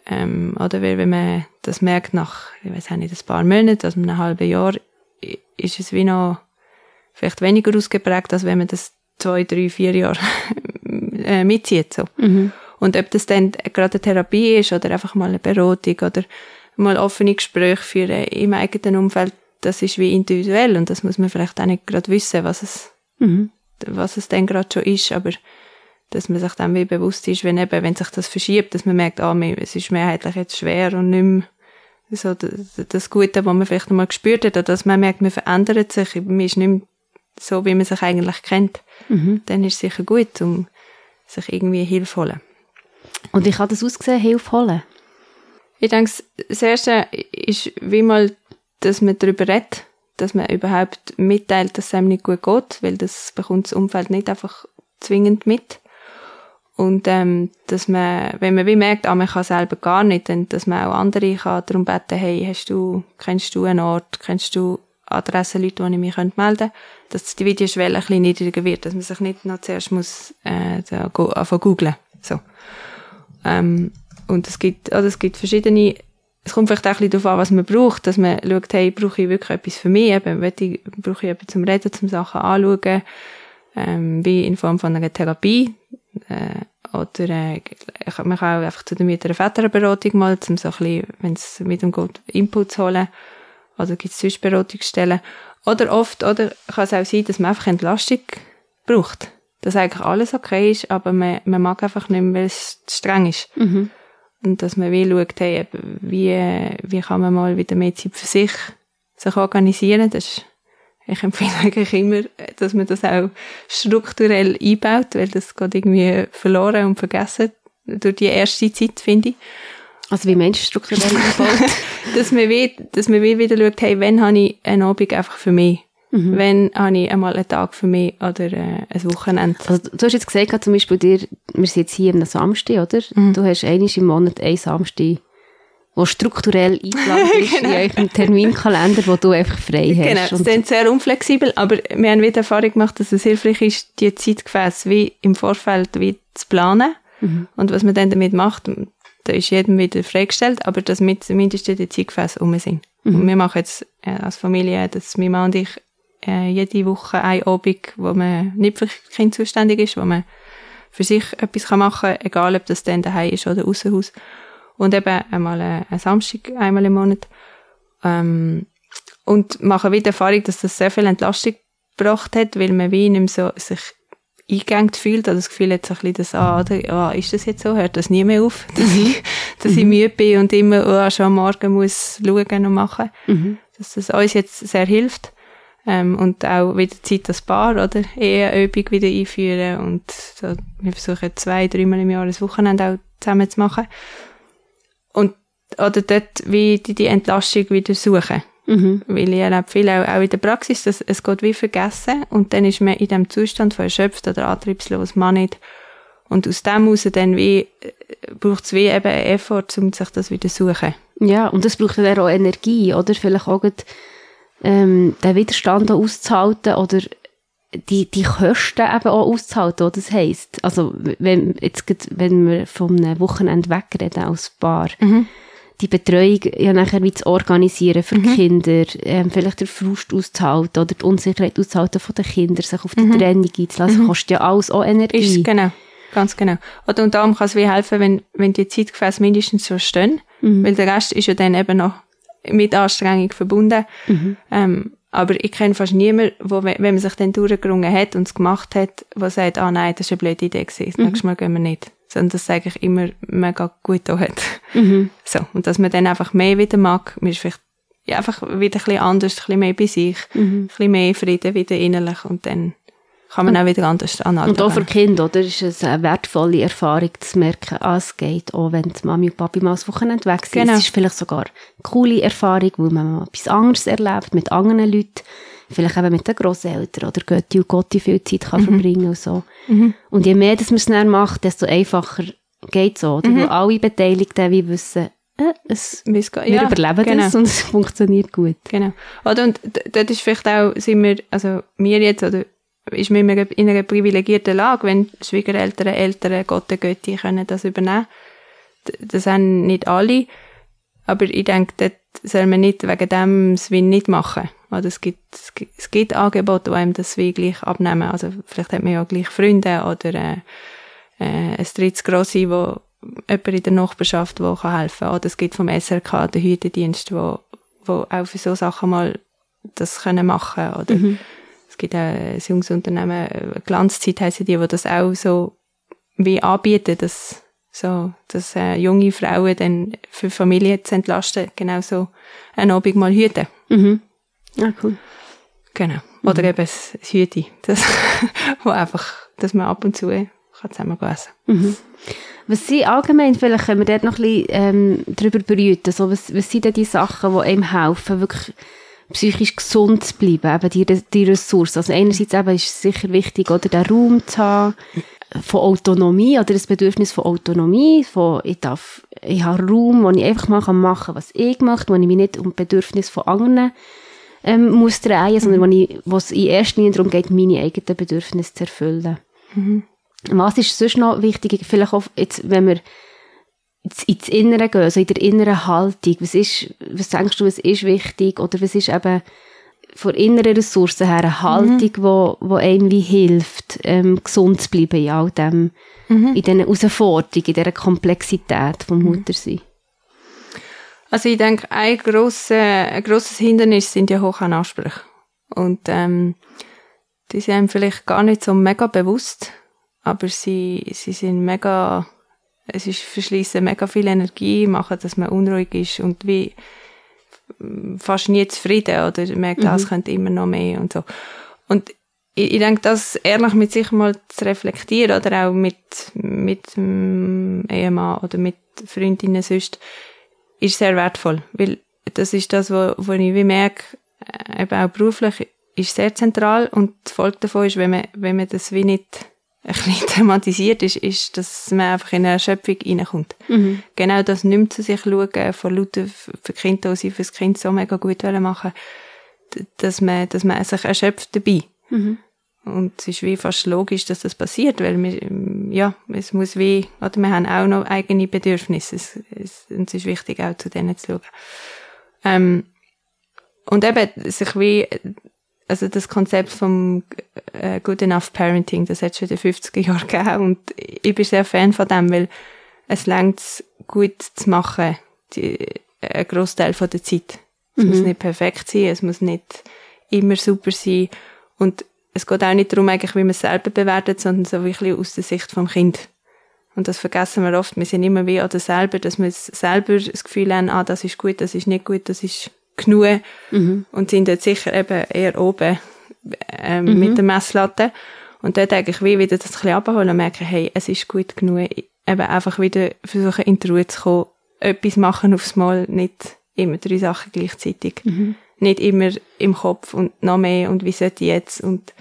Ähm, oder weil, wenn man das merkt nach, ich weiß nicht, ein paar Monaten, also einem halben Jahr, ist es wie noch vielleicht weniger ausgeprägt, als wenn man das zwei, drei, vier Jahre [LAUGHS] äh, mitzieht. So. Mhm. Und ob das dann gerade eine Therapie ist oder einfach mal eine Beratung oder mal offene Gespräche führen im eigenen Umfeld, das ist wie individuell und das muss man vielleicht auch nicht gerade wissen, was es, mhm. Was es dann gerade schon ist, aber dass man sich dann wie bewusst ist, wenn eben, wenn sich das verschiebt, dass man merkt, ah, es ist mehrheitlich jetzt schwer und nicht mehr so das, Gute, was man vielleicht einmal gespürt hat, oder dass man merkt, man verändert sich, man ist nicht mehr so, wie man sich eigentlich kennt, mhm. dann ist es sicher gut, um sich irgendwie Hilfe holen. Und wie kann das aussehen, Hilfe holen? Ich denke, das Erste ist wie mal, dass man darüber redet, dass man überhaupt mitteilt, dass es einem nicht gut geht, weil das bekommt das Umfeld nicht einfach zwingend mit. Und ähm, dass man, wenn man wie merkt, ah, man kann selber gar nicht, dann, dass man auch andere kann darum beten, hey, hast du, kennst du einen Ort, kennst du Adressen, Leute, wo ich mich melden könnte, dass die Videoschwelle ein bisschen niedriger wird, dass man sich nicht noch zuerst muss äh, da go, anfangen googlen. So. Ähm, und es gibt, also es gibt verschiedene, es kommt vielleicht auch ein bisschen darauf an, was man braucht, dass man schaut, hey, brauche ich wirklich etwas für mich, eben, ich, brauche ich etwas zum Reden, zum Sachen anschauen, ähm, wie in Form von einer Therapie, äh, oder äh, man kann auch einfach zu der Mütter- Väterberatung mal, um so ein bisschen, wenn es mit dem geht, Input zu holen, oder gibt es sonst Beratungsstellen, oder oft, oder kann es auch sein, dass man einfach Entlastung braucht, dass eigentlich alles okay ist, aber man, man mag einfach nicht mehr, weil es streng ist. Mhm. Und dass man wie schaut, hey, wie, wie kann man mal wieder mehr Zeit für sich, sich organisieren. Das ist, ich empfehle [LAUGHS] eigentlich immer, dass man das auch strukturell einbaut, weil das geht irgendwie verloren und vergessen durch die erste Zeit, finde ich. Also wie Mensch strukturell [LAUGHS] einbaut? dass man wie, dass man wie wieder schaut, hey, wenn habe ich einen Abend einfach für mich? Mhm. Wenn habe ich einmal einen Tag für mich oder äh, ein Wochenende. Also, du hast jetzt gesagt, zum Beispiel dir, wir sind jetzt hier am Samstag, oder? Mhm. Du hast einmal im Monat einen Samstag, wo strukturell eingeplant [LAUGHS] ist genau. in eurem Terminkalender, wo du einfach frei hast. Genau, das ist sehr unflexibel, aber wir haben wieder Erfahrung gemacht, dass es hilfreich ist, die Zeitgefäße wie im Vorfeld wie zu planen. Mhm. Und was man dann damit macht, da ist jedem wieder freigestellt, aber dass zumindest die Zeitgefäße um sind. Mhm. Und wir machen jetzt äh, als Familie, dass mein Mann und ich äh, jede Woche ein Abend, wo man nicht für Kind zuständig ist, wo man für sich etwas machen kann, egal ob das dann daheim ist oder außer Und eben einmal äh, ein Samstag, einmal im Monat. Ähm, und machen wieder Erfahrung, dass das sehr viel Entlastung gebracht hat, weil man wie nicht mehr so sich eingegangen fühlt, oder das Gefühl hat so ein bisschen das, ah, oder, ah, ist das jetzt so, hört das nie mehr auf, [LAUGHS] dass ich, dass ich mhm. müde bin und immer oh, schon am Morgen muss schauen und machen, mhm. dass das uns jetzt sehr hilft. Ähm, und auch wieder Zeit als Paar, oder? Eheübung wieder einführen und so, wir versuchen zwei, dreimal im Jahr ein Wochenende auch zusammen zu machen. Und, oder dort wie die, die Entlastung wieder suchen. Mhm. Weil ich erlebe viel auch, auch in der Praxis, dass es geht wie vergessen und dann ist man in dem Zustand von erschöpft oder antriebslos, man nicht. Und aus dem heraus dann wie, äh, braucht es wie eben einen Effort, um sich das wieder zu suchen. Ja, und das braucht dann auch Energie, oder? Vielleicht auch ähm, den Widerstand auszuhalten oder die, die Kosten eben auch auszuhalten, das heisst, also, wenn, jetzt, wenn wir einem Wochenende wegreden als Paar, mhm. die Betreuung ja nachher wie zu organisieren für mhm. die Kinder, ähm, vielleicht der Frust auszuhalten oder die Unsicherheit auszuhalten von den Kindern, sich auf die mhm. Trennung einzulassen, mhm. kostet ja alles auch Energie. Ist, genau, ganz genau. Oder und darum kann es wie helfen, wenn, wenn die Zeitgefäße mindestens so stehen, mhm. weil der Rest ist ja dann eben noch mit Anstrengung verbunden. Mhm. Ähm, aber ich kenne fast niemanden, wo, wenn man sich dann durchgerungen hat und es gemacht hat, der sagt, ah nein, das ist eine blöde Idee gewesen, mhm. nächstes Mal gehen wir nicht. Sondern das sage ich immer mega gut da hat. Mhm. [LAUGHS] So. Und dass man dann einfach mehr wieder mag, man ist vielleicht ja, einfach wieder ein bisschen anders, ein bisschen mehr bei sich, mhm. ein bisschen mehr Frieden wieder innerlich und dann kann man auch wieder anders anhalten. Und auch für Kinder, oder? Ist es eine wertvolle Erfahrung zu merken, ah, es geht, auch wenn die Mami und Papi mal das Wochenende weg sind. Genau. Es ist vielleicht sogar eine coole Erfahrung, weil man mal etwas anderes erlebt, mit anderen Leuten. Vielleicht eben mit den Grosseltern oder Götti und Gotti viel Zeit kann mhm. verbringen und so. Mhm. Und je mehr dass man es dann macht, desto einfacher geht es so, oder? Mhm. Weil alle Beteiligten wie wissen, äh, es, wir ja, überleben genau. das und es funktioniert gut. Genau. Oder, und dort ist vielleicht auch, sind wir, also wir jetzt, oder ist man in einer privilegierten Lage, wenn Schwiegereltern, Eltern, Gott Götti können das übernehmen. Das haben nicht alle. Aber ich denke, dort soll man nicht wegen dem das Win nicht machen. Oder es gibt, es gibt, es gibt Angebote, die einem das Win gleich abnehmen. Also vielleicht hat man ja gleich Freunde oder äh, äh, ein drittes Grossi, wo jemand in der Nachbarschaft, der kann helfen kann. Oder es gibt vom SRK den Hütendienst, wo, wo auch für so Sachen mal das können machen oder mhm gibt auch ein junges Unternehmen, äh, Glanzzeit heissen die, die das auch so wie anbieten, dass so, dass äh, junge Frauen dann für Familien zu entlasten, genau so einen Abend mal hüten. Mhm. Ja, cool. Genau. Oder mhm. eben das, Hüte, das, [LAUGHS] wo einfach, dass man ab und zu kann zusammen essen mhm. Was sind allgemein, vielleicht können wir dort noch ein bisschen ähm, darüber berühren, so, was, was sind denn die Sachen, die einem helfen, wirklich psychisch gesund zu bleiben, eben die, die Ressource. Also einerseits eben ist es sicher wichtig, oder den Raum zu haben, von Autonomie oder ein Bedürfnis von Autonomie, von ich darf, ich habe Raum, wo ich einfach mal machen kann, was ich möchte, wo ich mich nicht um Bedürfnis von anderen ähm, muss drehen, mhm. sondern wo, ich, wo es in erster Linie darum geht, meine eigenen Bedürfnisse zu erfüllen. Mhm. Was ist sonst noch wichtig, vielleicht auch jetzt, wenn wir ins Innere gehen, also in der inneren Haltung, was ist, was denkst du, was ist wichtig oder was ist eben von inneren Ressourcen her eine Haltung, mhm. wo, wo einem wie hilft, ähm, gesund zu bleiben in all dem, mhm. in diesen Herausforderungen, in dieser Komplexität vom mhm. Muttersein? Also ich denke, ein, grosse, ein grosses Hindernis sind ja hohe Ansprüche. Und ähm, die sind einem vielleicht gar nicht so mega bewusst, aber sie, sie sind mega, es ist verschließen mega viel Energie, machen, dass man unruhig ist und wie fast nie zufrieden oder merkt, mhm. das könnte immer noch mehr und so. Und ich, ich denke, das ehrlich mit sich mal zu reflektieren oder auch mit, mit dem Ehemann oder mit Freundinnen sonst, ist sehr wertvoll, weil das ist das, wo, wo ich wie merke, äh, eben auch beruflich, ist sehr zentral und die Folge davon ist, wenn man, wenn man das wie nicht ein bisschen [LAUGHS] thematisiert ist, ist, dass man einfach in eine Erschöpfung reinkommt. Mhm. Genau das nimmt zu sich schauen, von lauter für Kinder, die sie für das Kind so mega gut machen dass man, dass man sich erschöpft dabei. Mhm. Und es ist wie fast logisch, dass das passiert, weil wir, ja, es muss wie, oder wir haben auch noch eigene Bedürfnisse. Es, es, und es ist wichtig, auch zu denen zu schauen. Ähm, und eben, sich wie also das Konzept vom äh, Good Enough Parenting, das hat schon in den 50er Jahren gegeben und ich bin sehr Fan von dem, weil es längt gut zu machen, die, ein Großteil von der Zeit. Es mhm. muss nicht perfekt sein, es muss nicht immer super sein und es geht auch nicht darum, eigentlich, wie man es selber bewertet, sondern so wirklich aus der Sicht vom Kind. Und das vergessen wir oft. Wir sind immer wie oder selber, dass wir selber das Gefühl haben, ah, das ist gut, das ist nicht gut, das ist genug mhm. und sind dort sicher eben eher oben ähm, mhm. mit der Messlatte. Und dort eigentlich wie wieder das ein bisschen abholen und merken, hey, es ist gut genug, eben einfach wieder versuchen in die Ruhe zu kommen, etwas machen aufs Mal, nicht immer drei Sachen gleichzeitig. Mhm. Nicht immer im Kopf und noch mehr und wie sollte ich jetzt und,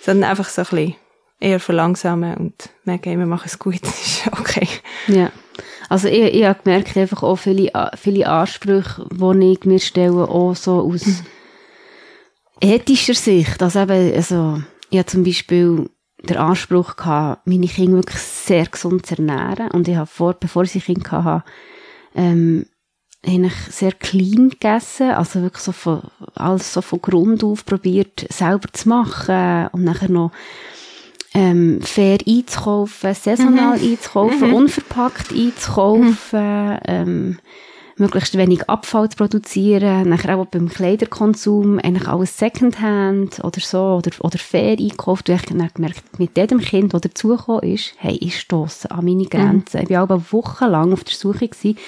sondern einfach so ein bisschen eher verlangsamen und merken, wir machen es gut, [LAUGHS] ist okay. Ja. Also ich, ich habe gemerkt, einfach auch viele, viele Ansprüche, die ich mir stelle, auch so aus ethischer Sicht. Also eben, also, ich habe zum Beispiel den Anspruch gehabt, meine Kinder wirklich sehr gesund zu ernähren. Und ich habe vor, bevor ich Kinder hatte, ähm, eigentlich sehr clean gegessen, also wirklich so von, alles so von Grund auf probiert, selber zu machen und nachher noch ähm, fair einzukaufen, saisonal mhm. einzukaufen, mhm. unverpackt einzukaufen, ähm, möglichst wenig Abfall zu produzieren, nachher auch beim Kleiderkonsum eigentlich alles Secondhand oder so, oder, oder fair einkauft. Und ich habe gemerkt, mit jedem Kind, das dazugekommen ist, hey, ich stosse an meine mhm. Grenzen. Mhm. Ich war auch wochenlang auf der Suche gewesen,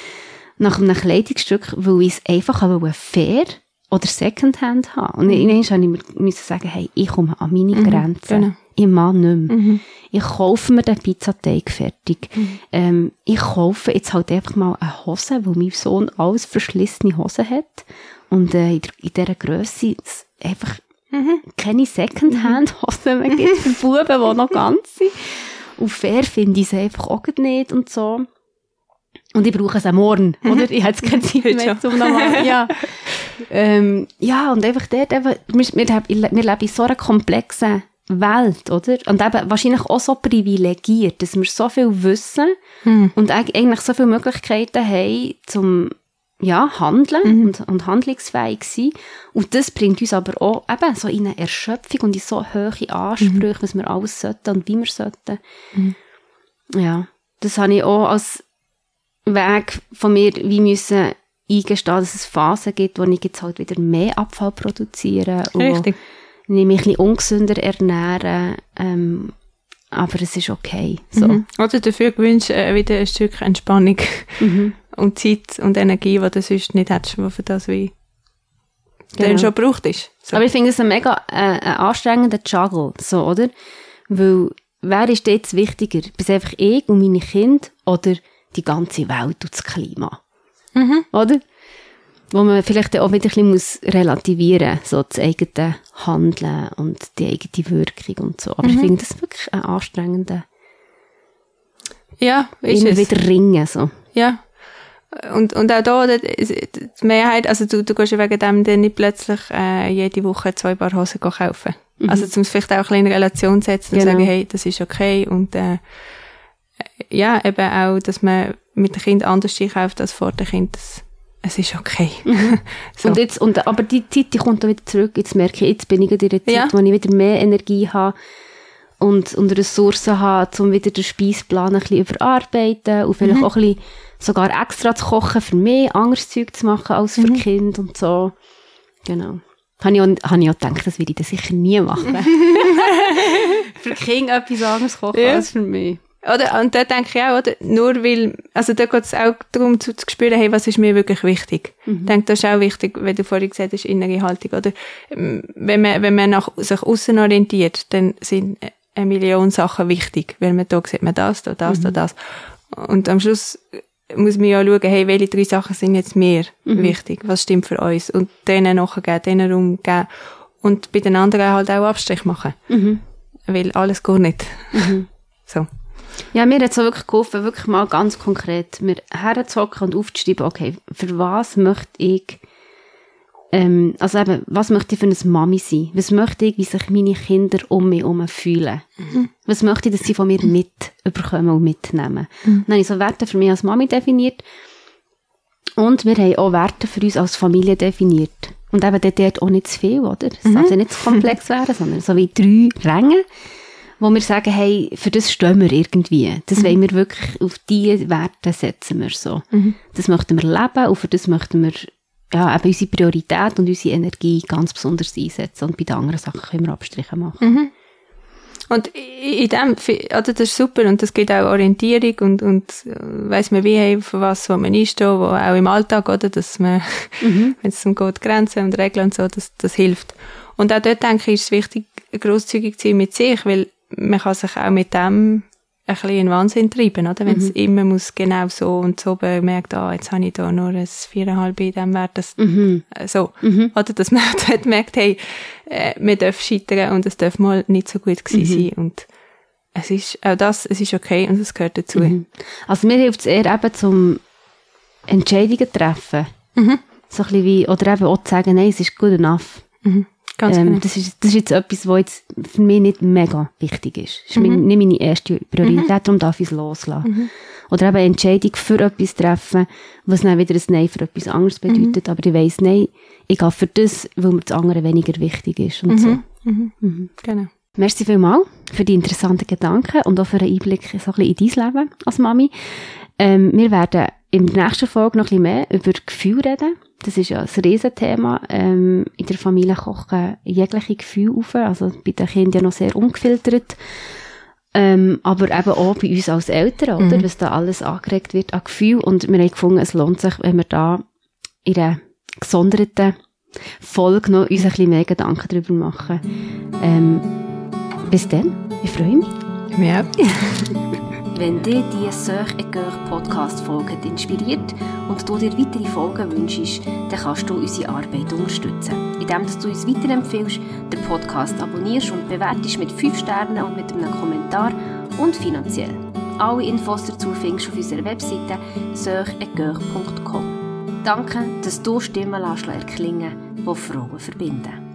nach einem Kleidungsstück, weil ich es einfach fair oder Secondhand haben. Und mhm. irgendwann musste ich sagen, hey, ich komme an meine mhm, Grenzen. Genau ich mag nicht mehr. Mhm. Ich kaufe mir den Pizzateig fertig. Mhm. Ähm, ich kaufe jetzt halt einfach mal eine Hose, wo mein Sohn alles verschlissene Hosen hat. Und äh, in, in dieser Grösse einfach mhm. keine Secondhand-Hosen mehr gibt für Buben, die noch ganz sind. Und fair finde ich es einfach auch nicht und so. Und ich brauche es auch morgen, mhm. oder? Ich habe jetzt keine Zeit mehr zum nochmal, ja. [LAUGHS] ähm, ja, und einfach dort, eben, wir, wir, wir leben in so einer komplexen Welt, oder? Und eben wahrscheinlich auch so privilegiert, dass wir so viel wissen hm. und eigentlich so viele Möglichkeiten haben, zum ja, handeln mhm. und, und handlungsfähig sein. Und das bringt uns aber auch eben so in eine Erschöpfung und in so hohe Ansprüche, mhm. was wir alles sollten und wie wir sollten. Mhm. Ja, das habe ich auch als Weg von mir wie müssen eingestehen, dass es Phasen gibt, wo ich jetzt halt wieder mehr Abfall produziere. Richtig. Und ich mich ein bisschen ungesünder ernähren, ähm, aber es ist okay. So. Mhm. Oder dafür gewünscht äh, wieder ein Stück Entspannung mhm. [LAUGHS] und Zeit und Energie, die du sonst nicht hättest, die für das wie genau. dann schon gebraucht ist. So. Aber ich finde es ein mega äh, ein anstrengender Juggle, so, oder? Weil, wer ist jetzt wichtiger? Bis einfach ich und meine Kinder oder die ganze Welt und das Klima? Mhm. Oder? wo man vielleicht auch wieder ein bisschen relativieren muss, so das eigene Handeln und die eigene Wirkung und so. Aber mhm. ich finde das wirklich ein anstrengender Ja, ist immer es. wieder ringen, so. Ja. Und, und auch da, die Mehrheit, also du, du gehst ja wegen dem dann nicht plötzlich äh, jede Woche zwei Paar Hosen kaufen. Also zum vielleicht auch ein bisschen in Relation setzen und Genau. sagen, hey, das ist okay. Und äh, ja, eben auch, dass man mit dem Kind anders einkauft als vor dem Kind. Das, es ist okay. [LAUGHS] so. Und jetzt, und, aber die Zeit, die kommt dann wieder zurück. Jetzt merke ich, jetzt bin ich in der Zeit, Ja. wo ich wieder mehr Energie habe und, und Ressourcen habe, um wieder den Speisplan ein bisschen überarbeiten und vielleicht auch ein bisschen sogar extra zu kochen für mich, anderes Zeug zu machen als für Kind und so. Genau. Habe ich, auch, habe ich auch gedacht, das würde ich dann sicher nie machen. [LAUGHS] [LAUGHS] für Kind etwas anderes kochen Ja. als für mich. Oder, und da denke ich auch, oder, nur weil, also da geht es auch darum zu, zu spüren, hey, was ist mir wirklich wichtig. Ich denke, das ist auch wichtig, wie du vorhin gesagt hast, innere Haltung, oder? Ähm, Wenn man, wenn man nach, sich außen orientiert, dann sind eine Million Sachen wichtig, weil man da sieht man das, da das, da das. Und am Schluss muss man ja schauen, hey, welche drei Sachen sind jetzt mir wichtig? Was stimmt für uns? Und denen nachgeben, denen Raum geben. Und bei den anderen halt auch Abstrich machen. Weil alles geht nicht. [LAUGHS] so. Ja, mir hat es auch wirklich geholfen, wirklich mal ganz konkret mir herzuhocken und aufzuschreiben, okay, für was möchte ich, ähm, also eben, was möchte ich für eine Mami sein? Was möchte ich, wie sich meine Kinder um mich herum fühlen? Was möchte ich, dass sie von mir mitbekommen und mitnehmen? Dann habe ich so Werte für mich als Mami definiert und wir haben auch Werte für uns als Familie definiert. Und eben dort dort auch nicht zu viel, oder? Es darf ja nicht zu komplex werden, sondern so wie drei Ränge wo wir sagen, hey, für das stehen wir irgendwie. Das wollen wir wirklich, auf diese Werte setzen wir so. Das möchten wir leben und für das möchten wir ja, eben unsere Priorität und unsere Energie ganz besonders einsetzen. Und bei den anderen Sachen können wir Abstriche machen. Und in dem, also das ist super und das gibt auch Orientierung und, und weiss man wie, hey, für was soll man einstehen, wo auch im Alltag, oder, dass man, [LAUGHS] wenn es um geht, Grenzen und Regeln und so, das, das hilft. Und auch dort denke ich, ist es wichtig, grosszügig zu sein mit sich, weil man kann sich auch mit dem ein bisschen in Wahnsinn treiben, oder? Wenn es immer muss genau so und so bemerkt, ah, jetzt habe ich da nur ein viereinhalb in dem Wert, das, äh, so. Oder, dass man [LAUGHS] dort merkt, hey, äh, man darf scheitern und es darf mal nicht so gut gewesen sein und es ist, auch das, es ist okay und es gehört dazu. Also mir hilft es eher eben zum Entscheidungen treffen. So ein bisschen wie, oder eben auch zu sagen, nein, es ist good enough. Ganz ähm, genau. das, ist, das ist jetzt etwas, was jetzt für mich nicht mega wichtig ist. Das ist mein- nicht meine erste Priorität, darum darf ich es loslassen. Oder eben eine Entscheidung für etwas treffen, was dann wieder ein Nein für etwas anderes bedeutet. Aber ich weiss, nein, ich gehe für das, weil mir das andere weniger wichtig ist. Und so. Genau. Merci vielmals für die interessanten Gedanken und auch für einen Einblick so ein bisschen in dein Leben als Mami. Ähm, wir werden in der nächsten Folge noch ein bisschen mehr über Gefühle reden. Das ist ja ein Riesenthema. Ähm, in der Familie kochen jegliche Gefühle auf. Also bei den Kindern ja noch sehr ungefiltert. Ähm, aber eben auch bei uns als Eltern, oder? Was da alles angeregt wird an Gefühl. Und wir haben gefunden, es lohnt sich, wenn wir da in einer gesonderten Folge noch uns ein bisschen mehr Gedanken darüber machen. Ähm, bis dann. Ich freue mich. Ja. [LAUGHS] Wenn dich die Söch et Coeur Podcast Folge inspiriert und du dir weitere Folgen wünschst, dann kannst du unsere Arbeit unterstützen, indem du uns weiterempfiehlst, den Podcast abonnierst und bewertest mit 5 Sternen und mit einem Kommentar und finanziell. Alle Infos dazu findest du auf unserer Webseite söchetcoeur.com. Danke, dass du Stimmen lässt erklingen, die Frauen verbinden.